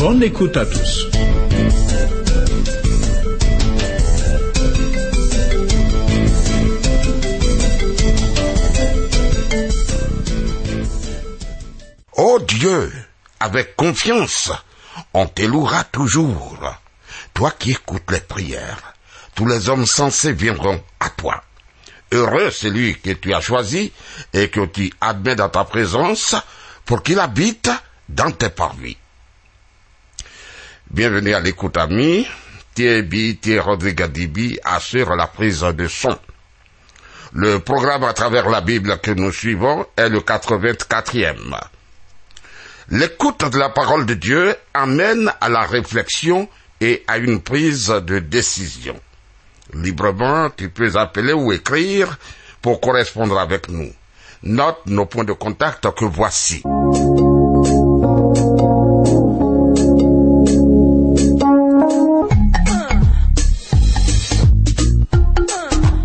Bonne écoute à tous. Ô Dieu, avec confiance, on t'élouera toujours. Toi qui écoutes les prières, tous les hommes sensés viendront à toi. Heureux celui que tu as choisi et que tu admets dans ta présence pour qu'il habite dans tes parvis. Bienvenue à l'écoute ami. Thierry Rodriguez assure la prise de son. Le programme à travers la Bible que nous suivons est le 84e. L'écoute de la parole de Dieu amène à la réflexion et à une prise de décision. Librement, tu peux appeler ou écrire pour correspondre avec nous. Note nos points de contact que voici.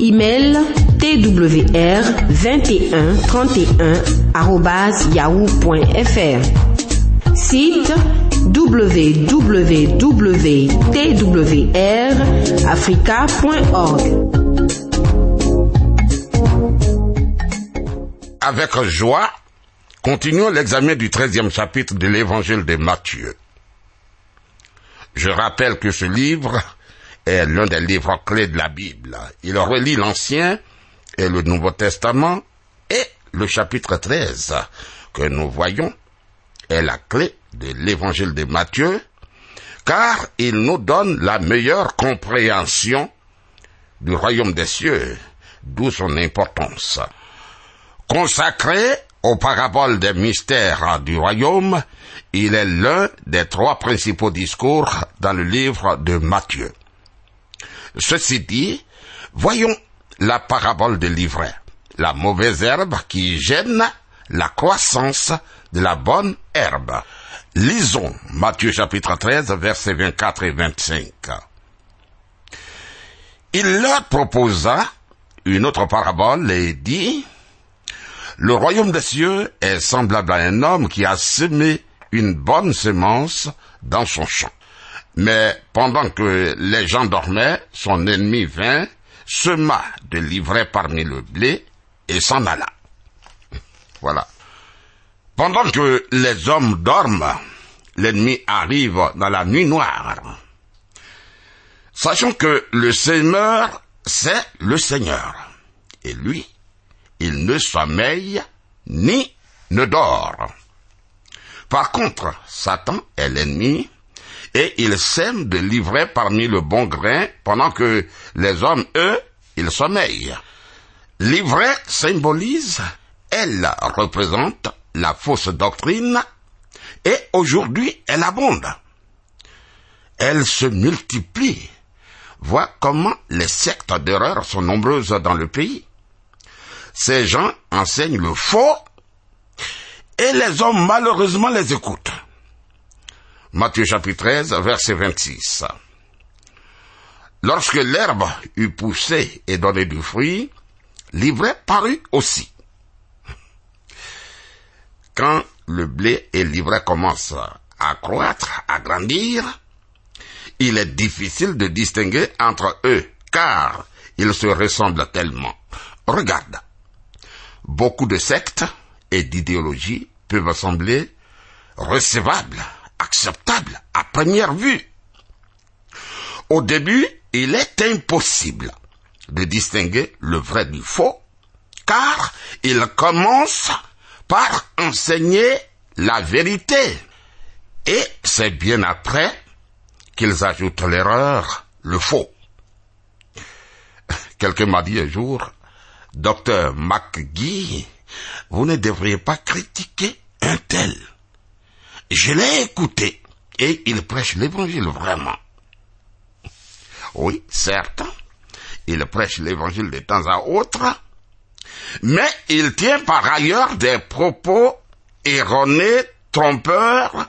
Email twr 21 31 yahoo.fr. Site www.twrafrica.org. Avec joie, continuons l'examen du treizième chapitre de l'évangile de Matthieu. Je rappelle que ce livre est l'un des livres clés de la Bible. Il relie l'Ancien et le Nouveau Testament et le chapitre 13 que nous voyons est la clé de l'évangile de Matthieu car il nous donne la meilleure compréhension du royaume des cieux, d'où son importance. Consacré aux paraboles des mystères du royaume, il est l'un des trois principaux discours dans le livre de Matthieu. Ceci dit, voyons la parabole de l'ivraie, la mauvaise herbe qui gêne la croissance de la bonne herbe. Lisons Matthieu chapitre 13, versets 24 et 25. Il leur proposa une autre parabole et dit, Le royaume des cieux est semblable à un homme qui a semé une bonne semence dans son champ. Mais pendant que les gens dormaient, son ennemi vint, sema de l'ivraie parmi le blé et s'en alla. Voilà. Pendant que les hommes dorment, l'ennemi arrive dans la nuit noire. Sachant que le Seigneur, c'est le Seigneur. Et lui, il ne sommeille ni ne dort. Par contre, Satan est l'ennemi et il sème de l'ivraie parmi le bon grain pendant que les hommes, eux, ils sommeillent. L'ivraie symbolise, elle représente la fausse doctrine et aujourd'hui elle abonde. Elle se multiplie. Vois comment les sectes d'erreur sont nombreuses dans le pays. Ces gens enseignent le faux et les hommes malheureusement les écoutent. Matthieu chapitre 13, verset 26. Lorsque l'herbe eut poussé et donné du fruit, l'ivraie parut aussi. Quand le blé et l'ivraie commencent à croître, à grandir, il est difficile de distinguer entre eux, car ils se ressemblent tellement. Regarde, beaucoup de sectes et d'idéologies peuvent sembler recevables acceptable à première vue. Au début, il est impossible de distinguer le vrai du faux, car il commence par enseigner la vérité. Et c'est bien après qu'ils ajoutent l'erreur, le faux. Quelqu'un m'a dit un jour, Docteur McGee, vous ne devriez pas critiquer un tel. Je l'ai écouté et il prêche l'évangile vraiment. Oui, certes, il prêche l'évangile de temps à autre, mais il tient par ailleurs des propos erronés, trompeurs,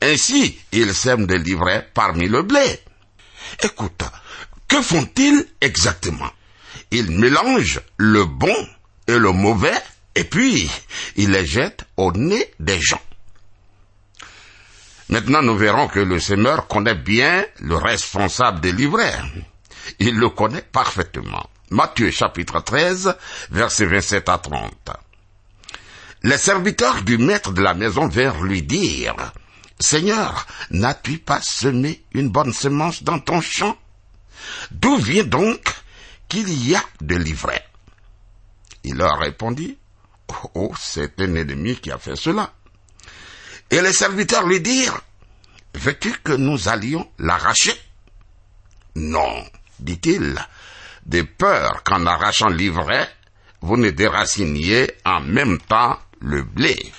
ainsi il sème des livrets parmi le blé. Écoute, que font-ils exactement? Ils mélangent le bon et le mauvais, et puis ils les jettent au nez des gens. Maintenant, nous verrons que le semeur connaît bien le responsable des livrets. Il le connaît parfaitement. Matthieu chapitre 13, versets 27 à 30. Les serviteurs du maître de la maison vinrent lui dire, Seigneur, n'as-tu pas semé une bonne semence dans ton champ? D'où vient donc qu'il y a de l'ivraie Il leur répondit, Oh, c'est un ennemi qui a fait cela. Et les serviteurs lui dirent, Veux-tu que nous allions l'arracher? Non, dit-il, de peur qu'en arrachant l'ivraie, vous ne déraciniez en même temps le blé.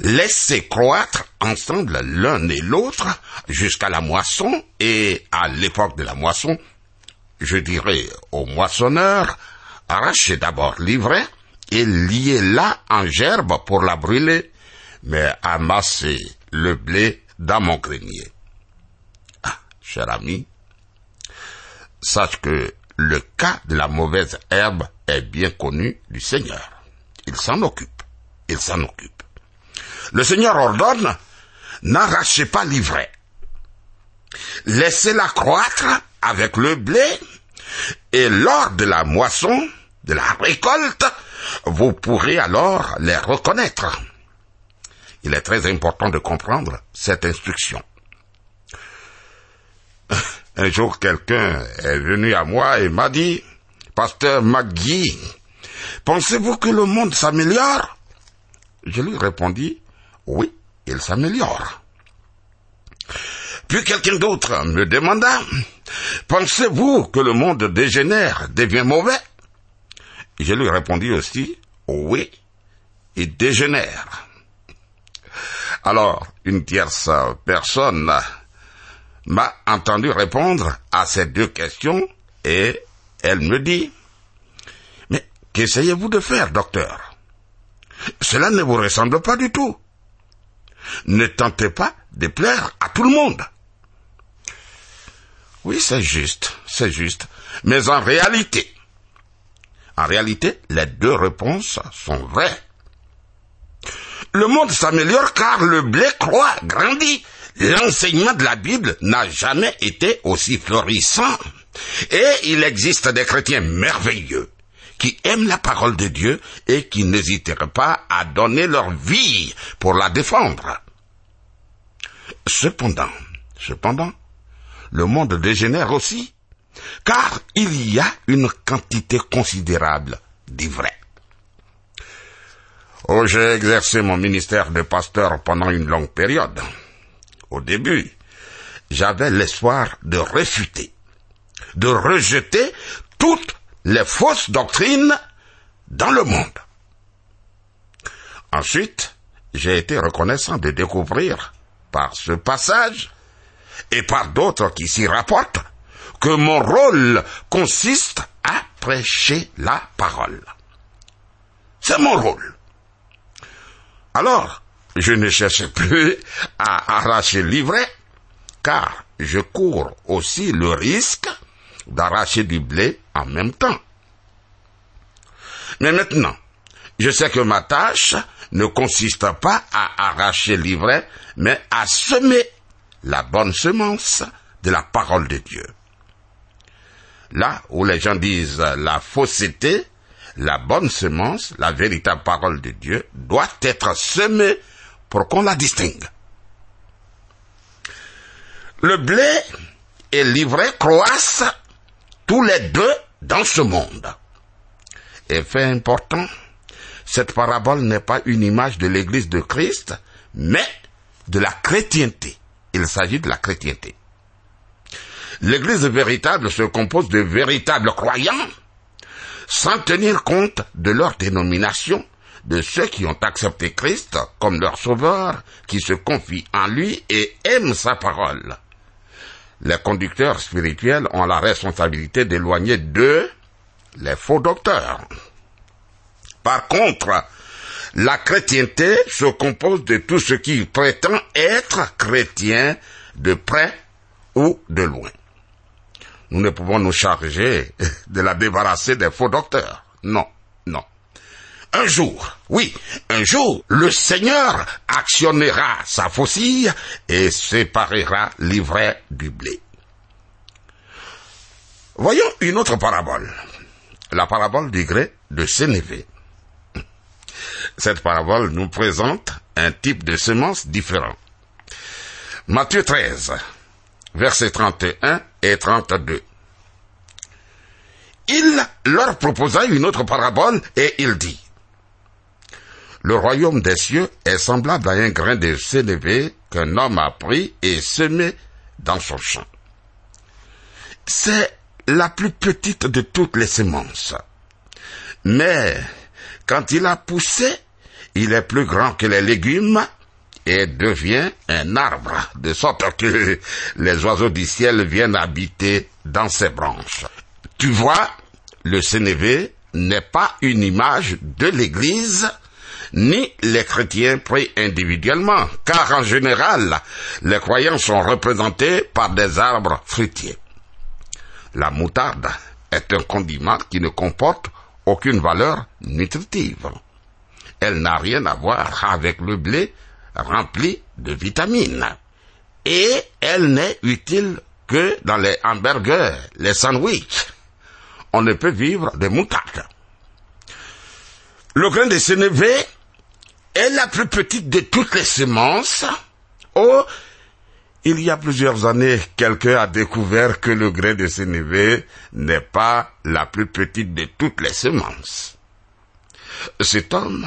Laissez croître ensemble l'un et l'autre jusqu'à la moisson et à l'époque de la moisson, je dirais au moissonneur, arrachez d'abord l'ivraie et liez-la en gerbe pour la brûler, mais amassez le blé dans mon grenier. Ah, cher ami, sache que le cas de la mauvaise herbe est bien connu du Seigneur. Il s'en occupe. Il s'en occupe. Le Seigneur ordonne, n'arrachez pas l'ivraie. Laissez-la croître avec le blé, et lors de la moisson, de la récolte, vous pourrez alors les reconnaître. Il est très important de comprendre cette instruction. Un jour, quelqu'un est venu à moi et m'a dit, Pasteur McGee, pensez-vous que le monde s'améliore? Je lui répondis, oui, il s'améliore. Puis quelqu'un d'autre me demanda, pensez-vous que le monde dégénère, devient mauvais? Je lui répondis aussi, oui, il dégénère. Alors, une tierce personne m'a entendu répondre à ces deux questions et elle me dit, mais qu'essayez-vous de faire, docteur? Cela ne vous ressemble pas du tout. Ne tentez pas de plaire à tout le monde. Oui, c'est juste, c'est juste. Mais en réalité, en réalité, les deux réponses sont vraies. Le monde s'améliore car le blé croît, grandit. L'enseignement de la Bible n'a jamais été aussi florissant. Et il existe des chrétiens merveilleux qui aiment la parole de Dieu et qui n'hésiteraient pas à donner leur vie pour la défendre. Cependant, cependant, le monde dégénère aussi, car il y a une quantité considérable d'ivraie. J'ai exercé mon ministère de pasteur pendant une longue période. Au début, j'avais l'espoir de réfuter, de rejeter toutes les fausses doctrines dans le monde. Ensuite, j'ai été reconnaissant de découvrir par ce passage et par d'autres qui s'y rapportent que mon rôle consiste à prêcher la parole. C'est mon rôle. Alors, je ne cherche plus à arracher l'ivraie, car je cours aussi le risque d'arracher du blé en même temps. Mais maintenant, je sais que ma tâche ne consiste pas à arracher l'ivraie, mais à semer la bonne semence de la parole de Dieu. Là où les gens disent la fausseté, la bonne semence, la véritable parole de Dieu, doit être semée pour qu'on la distingue. Le blé et l'ivraie croissent tous les deux dans ce monde. Et fait important, cette parabole n'est pas une image de l'Église de Christ, mais de la chrétienté. Il s'agit de la chrétienté. L'Église véritable se compose de véritables croyants, sans tenir compte de leur dénomination, de ceux qui ont accepté Christ comme leur sauveur, qui se confient en lui et aiment sa parole. Les conducteurs spirituels ont la responsabilité d'éloigner d'eux les faux docteurs. Par contre, la chrétienté se compose de tout ce qui prétend être chrétien de près ou de loin. Nous ne pouvons nous charger de la débarrasser des faux docteurs. Non, non. Un jour, oui, un jour, le Seigneur actionnera sa faucille et séparera l'ivraie du blé. Voyons une autre parabole. La parabole du gré de Sénévé. Cette parabole nous présente un type de semence différent. Matthieu 13, versets 31 et 32. Il leur proposa une autre parabole et il dit, Le royaume des cieux est semblable à un grain de sénévé qu'un homme a pris et semé dans son champ. C'est la plus petite de toutes les semences. Mais quand il a poussé, il est plus grand que les légumes devient un arbre, de sorte que les oiseaux du ciel viennent habiter dans ses branches. Tu vois, le Sénévé n'est pas une image de l'Église, ni les chrétiens pris individuellement, car en général, les croyants sont représentés par des arbres fruitiers. La moutarde est un condiment qui ne comporte aucune valeur nutritive. Elle n'a rien à voir avec le blé rempli de vitamines. Et elle n'est utile que dans les hamburgers, les sandwichs. On ne peut vivre de moutarde. Le grain de sénévé est la plus petite de toutes les semences. Oh, il y a plusieurs années, quelqu'un a découvert que le grain de sénévé n'est pas la plus petite de toutes les semences. Cet homme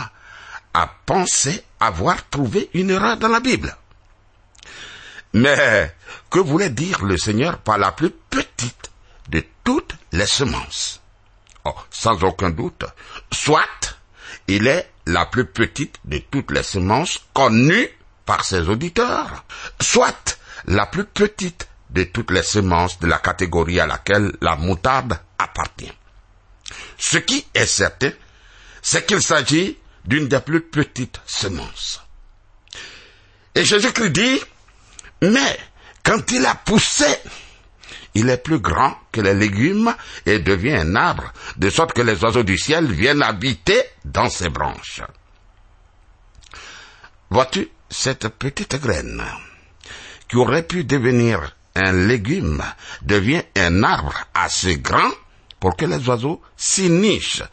a pensé avoir trouvé une erreur dans la Bible. Mais que voulait dire le Seigneur par la plus petite de toutes les semences? Oh, Sans aucun doute, soit il est la plus petite de toutes les semences connues par ses auditeurs, soit la plus petite de toutes les semences de la catégorie à laquelle la moutarde appartient. Ce qui est certain, c'est qu'il s'agit d'une des plus petites semences. Et Jésus-Christ dit, mais quand il a poussé, il est plus grand que les légumes et devient un arbre, de sorte que les oiseaux du ciel viennent habiter dans ses branches. Vois-tu cette petite graine qui aurait pu devenir un légume devient un arbre assez grand pour que les oiseaux s'y nichent,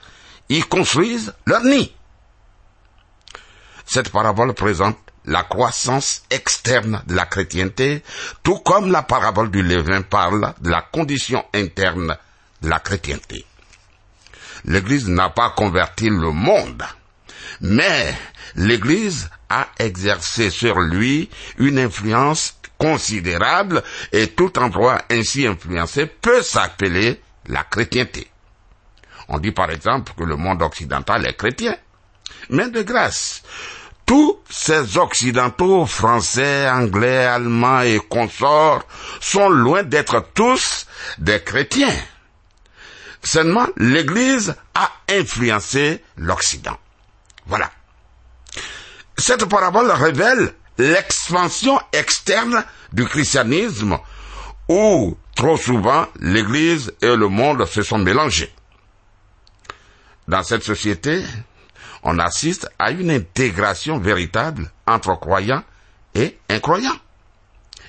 y construisent leur nid. Cette parabole présente la croissance externe de la chrétienté, tout comme la parabole du levain parle de la condition interne de la chrétienté. L'Église n'a pas converti le monde, mais l'Église a exercé sur lui une influence considérable et tout endroit ainsi influencé peut s'appeler la chrétienté. On dit par exemple que le monde occidental est chrétien. Mais de grâce, tous ces occidentaux, français, anglais, allemands et consorts, sont loin d'être tous des chrétiens. Seulement, l'Église a influencé l'Occident. Voilà. Cette parabole révèle l'expansion externe du christianisme où trop souvent l'Église et le monde se sont mélangés. Dans cette société, on assiste à une intégration véritable entre croyants et incroyants.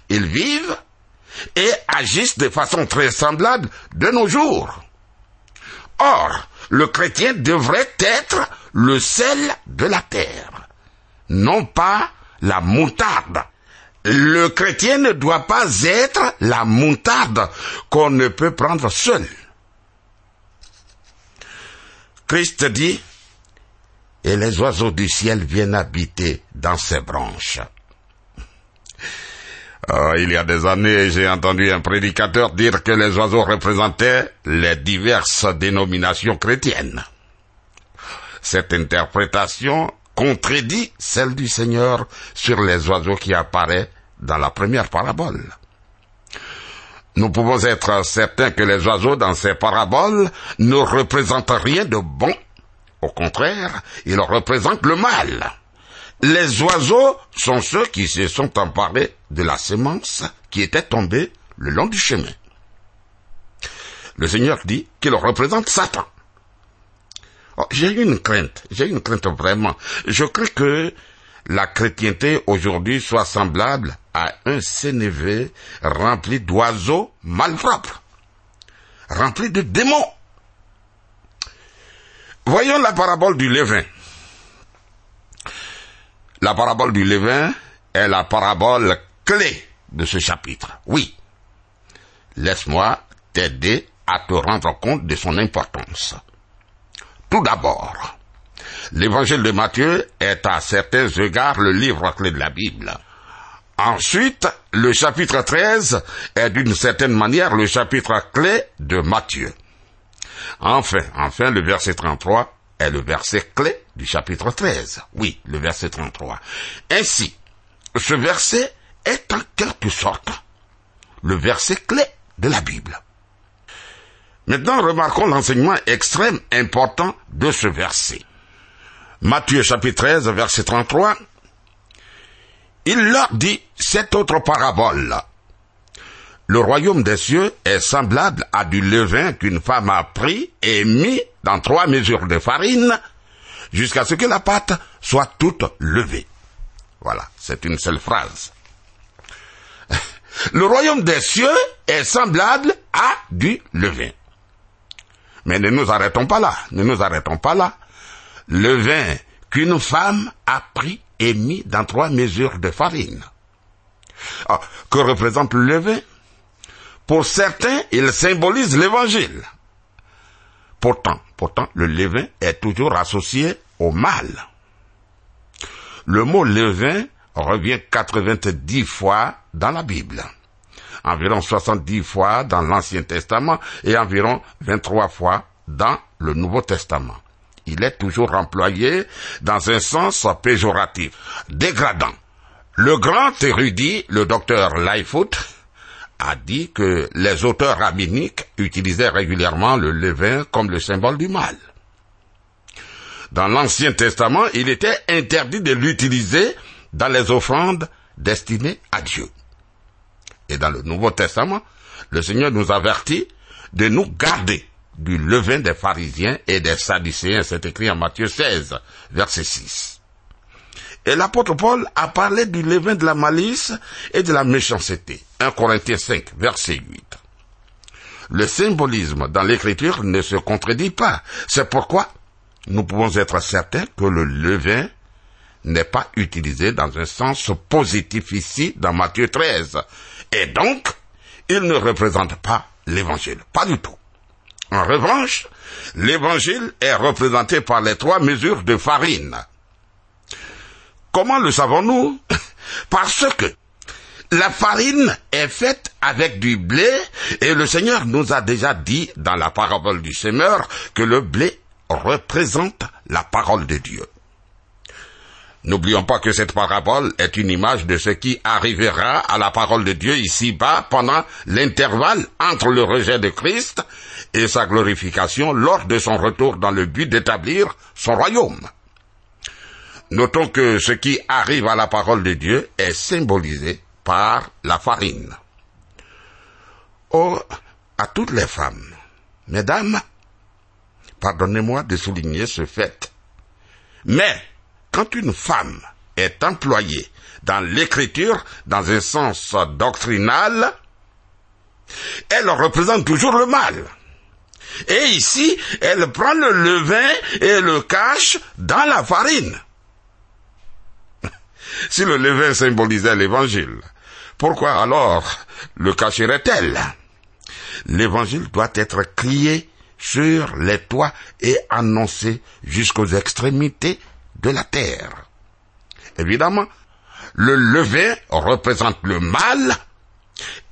Ils vivent et agissent de façon très semblable de nos jours. Or, le chrétien devrait être le sel de la terre, non pas la moutarde. le chrétien ne doit pas être la moutarde qu'on ne peut prendre seul. Christ dit, et les oiseaux du ciel viennent habiter dans ses branches. Euh, il y a des années, j'ai entendu un prédicateur dire que les oiseaux représentaient les diverses dénominations chrétiennes. Cette interprétation contredit celle du Seigneur sur les oiseaux qui apparaît dans la première parabole. Nous pouvons être certains que les oiseaux dans ces paraboles ne représentent rien de bon. Au contraire, ils représentent le mal. Les oiseaux sont ceux qui se sont emparés de la semence qui était tombée le long du chemin. Le Seigneur dit qu'il représente Satan. Oh, j'ai une crainte, j'ai une crainte vraiment. Je crains que la chrétienté aujourd'hui soit semblable à un sénévé rempli d'oiseaux malpropres, rempli de démons. Voyons la parabole du levain. La parabole du levain est la parabole clé de ce chapitre. Oui. Laisse-moi t'aider à te rendre compte de son importance. Tout d'abord, l'évangile de Matthieu est à certains égards le livre clé de la Bible. Ensuite, le chapitre 13 est d'une certaine manière le chapitre clé de Matthieu. Enfin, enfin, le verset 33 est le verset clé du chapitre 13. Oui, le verset 33. Ainsi, ce verset est en quelque sorte le verset clé de la Bible. Maintenant, remarquons l'enseignement extrême important de ce verset. Matthieu chapitre 13, verset 33. Il leur dit cette autre parabole. Le royaume des cieux est semblable à du levain qu'une femme a pris et mis dans trois mesures de farine jusqu'à ce que la pâte soit toute levée. Voilà, c'est une seule phrase. Le royaume des cieux est semblable à du levain. Mais ne nous arrêtons pas là, ne nous arrêtons pas là. Le vin qu'une femme a pris et mis dans trois mesures de farine. Ah, que représente le levain? Pour certains, il symbolise l'évangile. Pourtant, pourtant, le levain est toujours associé au mal. Le mot levain revient 90 fois dans la Bible environ 70 fois dans l'Ancien Testament et environ 23 fois dans le Nouveau Testament. Il est toujours employé dans un sens péjoratif, dégradant. Le grand érudit, le docteur Lightfoot, a dit que les auteurs rabbiniques utilisaient régulièrement le levain comme le symbole du mal. Dans l'Ancien Testament, il était interdit de l'utiliser dans les offrandes destinées à Dieu. Et dans le Nouveau Testament, le Seigneur nous avertit de nous garder du levain des pharisiens et des sadducéens. C'est écrit en Matthieu 16, verset 6. Et l'apôtre Paul a parlé du levain de la malice et de la méchanceté. 1 Corinthiens 5, verset 8. Le symbolisme dans l'écriture ne se contredit pas. C'est pourquoi nous pouvons être certains que le levain n'est pas utilisé dans un sens positif ici dans Matthieu 13, et donc, il ne représente pas l'évangile. Pas du tout. En revanche, l'évangile est représenté par les trois mesures de farine. Comment le savons-nous? Parce que la farine est faite avec du blé et le Seigneur nous a déjà dit dans la parabole du semeur que le blé représente la parole de Dieu. N'oublions pas que cette parabole est une image de ce qui arrivera à la parole de Dieu ici-bas pendant l'intervalle entre le rejet de Christ et sa glorification lors de son retour dans le but d'établir son royaume. Notons que ce qui arrive à la parole de Dieu est symbolisé par la farine. Oh, à toutes les femmes, mesdames, pardonnez-moi de souligner ce fait, mais quand une femme est employée dans l'écriture dans un sens doctrinal, elle représente toujours le mal. Et ici, elle prend le levain et le cache dans la farine. Si le levain symbolisait l'évangile, Pourquoi alors le cacherait-elle? L'évangile doit être crié sur les toits et annoncé jusqu'aux extrémités de la terre. Évidemment, le levain représente le mal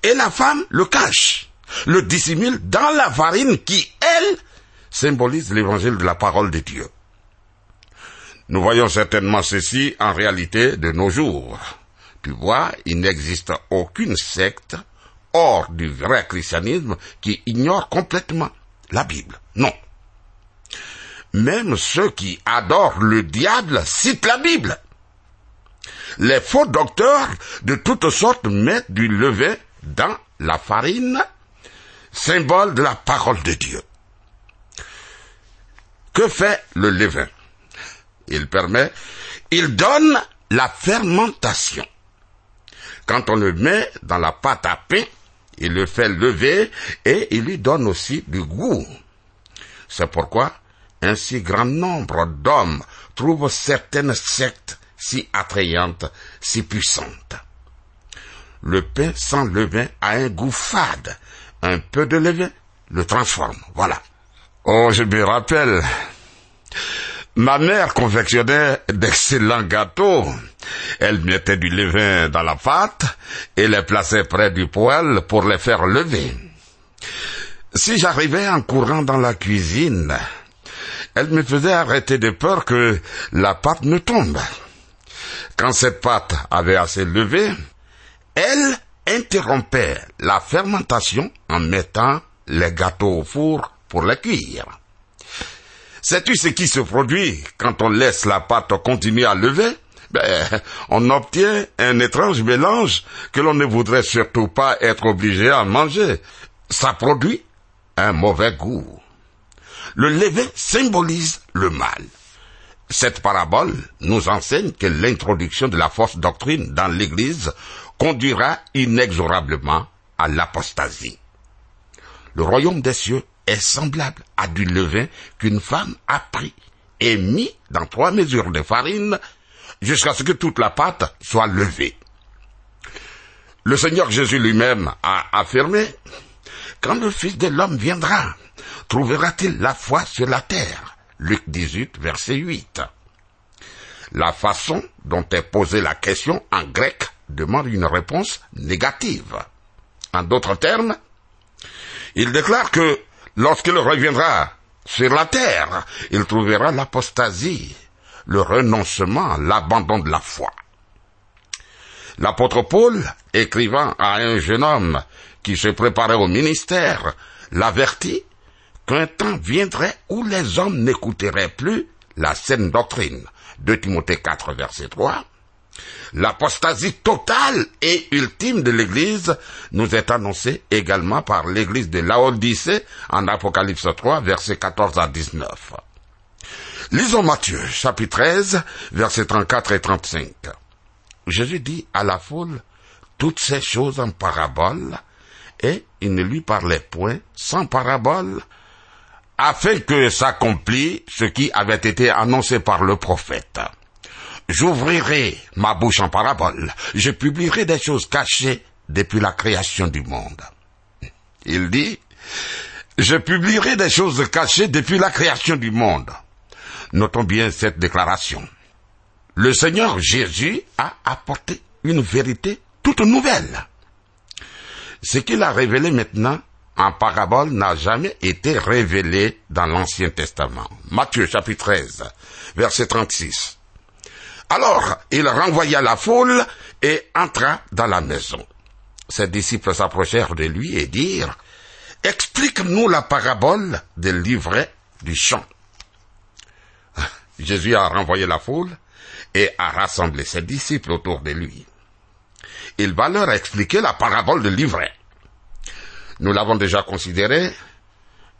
et la femme le cache, le dissimule dans la farine qui, elle, symbolise l'évangile de la parole de Dieu. Nous voyons certainement ceci en réalité de nos jours. Tu vois, il n'existe aucune secte hors du vrai christianisme qui ignore complètement la Bible. Non. Même ceux qui adorent le diable citent la Bible. Les faux docteurs de toutes sortes mettent du levain dans la farine, symbole de la parole de Dieu. Que fait le levain? Il permet, il donne la fermentation. Quand on le met dans la pâte à pain, il le fait lever et il lui donne aussi du goût. C'est pourquoi un si grand nombre d'hommes trouvent certaines sectes si attrayantes, si puissantes. Le pain sans levain a un goût fade. Un peu de levain le transforme. Voilà. Oh, je me rappelle. Ma mère confectionnait d'excellents gâteaux. Elle mettait du levain dans la pâte et les plaçait près du poêle pour les faire lever. Si j'arrivais en courant dans la cuisine, elle me faisait arrêter de peur que la pâte ne tombe. Quand cette pâte avait assez levé, elle interrompait la fermentation en mettant les gâteaux au four pour les cuire. Sais-tu ce qui se produit quand on laisse la pâte continuer à lever? Ben, on obtient un étrange mélange que l'on ne voudrait surtout pas être obligé à manger. Ça produit un mauvais goût. Le levain symbolise le mal. Cette parabole nous enseigne que l'introduction de la fausse doctrine dans l'Église conduira inexorablement à l'apostasie. Le royaume des cieux est semblable à du levain qu'une femme a pris et mis dans trois mesures de farine jusqu'à ce que toute la pâte soit levée. Le Seigneur Jésus lui-même a affirmé, quand le Fils de l'homme viendra, trouvera-t-il la foi sur la terre? Luc 18, verset 8. La façon dont est posée la question en grec demande une réponse négative. En d'autres termes, il déclare que lorsqu'il reviendra sur la terre, il trouvera l'apostasie, le renoncement, l'abandon de la foi. L'apôtre Paul, écrivant à un jeune homme qui se préparait au ministère, l'avertit qu'un temps viendrait où les hommes n'écouteraient plus la saine doctrine. De Timothée 4, verset 3. L'apostasie totale et ultime de l'Église nous est annoncée également par l'Église de Laodicée en Apocalypse 3, verset 14 à 19. Lisons Matthieu, chapitre 13, versets 34 et 35. Jésus dit à la foule toutes ces choses en parabole, et il ne lui parlait point sans parabole, afin que s'accomplit ce qui avait été annoncé par le prophète. J'ouvrirai ma bouche en parabole, je publierai des choses cachées depuis la création du monde. Il dit, je publierai des choses cachées depuis la création du monde. Notons bien cette déclaration. Le Seigneur Jésus a apporté une vérité toute nouvelle. Ce qu'il a révélé maintenant en parabole n'a jamais été révélé dans l'Ancien Testament. Matthieu chapitre 13, verset 36. Alors il renvoya la foule et entra dans la maison. Ses disciples s'approchèrent de lui et dirent, Explique-nous la parabole des livrets du champ. Jésus a renvoyé la foule et a rassemblé ses disciples autour de lui. Il va leur expliquer la parabole de livret. Nous l'avons déjà considérée,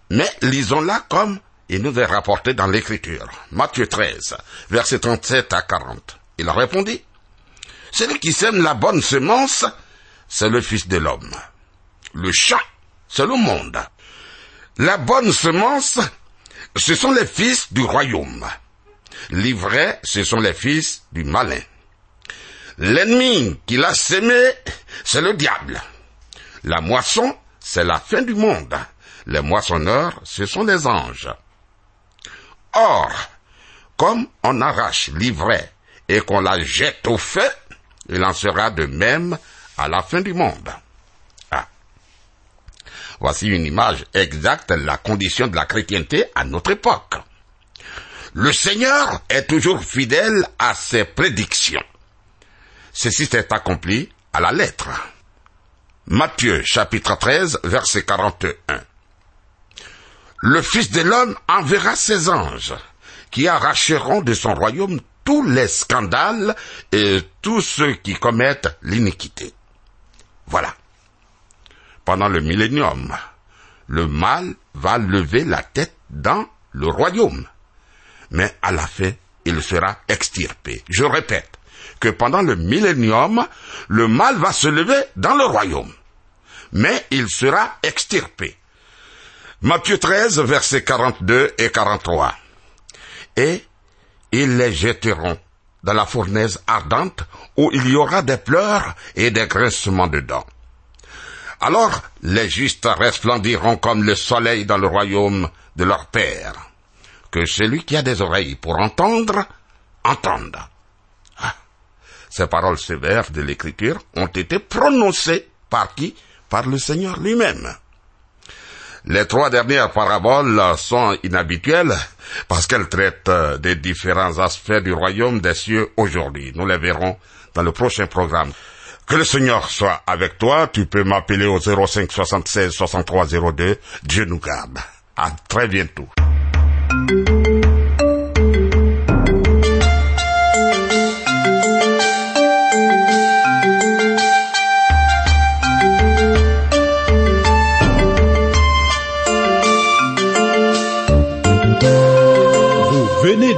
mais lisons-la comme il nous est rapporté dans l'Écriture. Matthieu 13, versets 37 à 40. Il répondit, Celui qui sème la bonne semence, c'est le Fils de l'homme. Le champ, c'est le monde. La bonne semence, ce sont les fils du royaume. L'ivraie, ce sont les fils du malin. L'ennemi qu'il a sémé, c'est le diable. La moisson, c'est la fin du monde. Les moissonneurs, ce sont les anges. Or, comme on arrache l'ivraie et qu'on la jette au feu, il en sera de même à la fin du monde. Ah. Voici une image exacte de la condition de la chrétienté à notre époque. Le Seigneur est toujours fidèle à ses prédictions. Ceci s'est accompli à la lettre. Matthieu chapitre 13 verset 41. Le Fils de l'homme enverra ses anges qui arracheront de son royaume tous les scandales et tous ceux qui commettent l'iniquité. Voilà. Pendant le millénium, le mal va lever la tête dans le royaume. Mais à la fin, il sera extirpé. Je répète que pendant le millénium, le mal va se lever dans le royaume. Mais il sera extirpé. Matthieu 13, versets 42 et 43. Et ils les jetteront dans la fournaise ardente où il y aura des pleurs et des graissements de dents. Alors les justes resplendiront comme le soleil dans le royaume de leur Père. Que celui qui a des oreilles pour entendre, entende. Ah, ces paroles sévères de l'Écriture ont été prononcées par qui? Par le Seigneur lui-même. Les trois dernières paraboles sont inhabituelles parce qu'elles traitent des différents aspects du royaume des cieux aujourd'hui. Nous les verrons dans le prochain programme. Que le Seigneur soit avec toi. Tu peux m'appeler au 05 76 63 02. Dieu nous garde. À très bientôt.